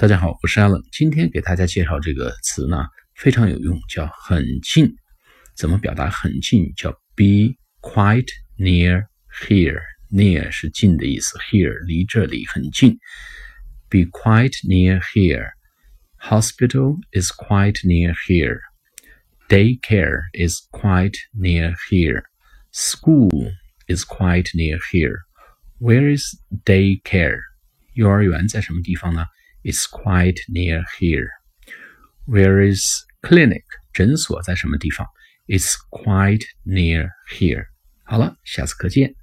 大家好，我是 Allen。今天给大家介绍这个词呢，非常有用，叫很近。怎么表达很近？叫 be quite near here。near 是近的意思，here 离这里很近。be quite near here。Hospital is quite near here. Daycare is quite near here. School is quite near here. Where is daycare? 幼儿园在什么地方呢 ？is quite near here. Where is clinic? 诊所在什么地方？It's quite near here. 好了，下次课见。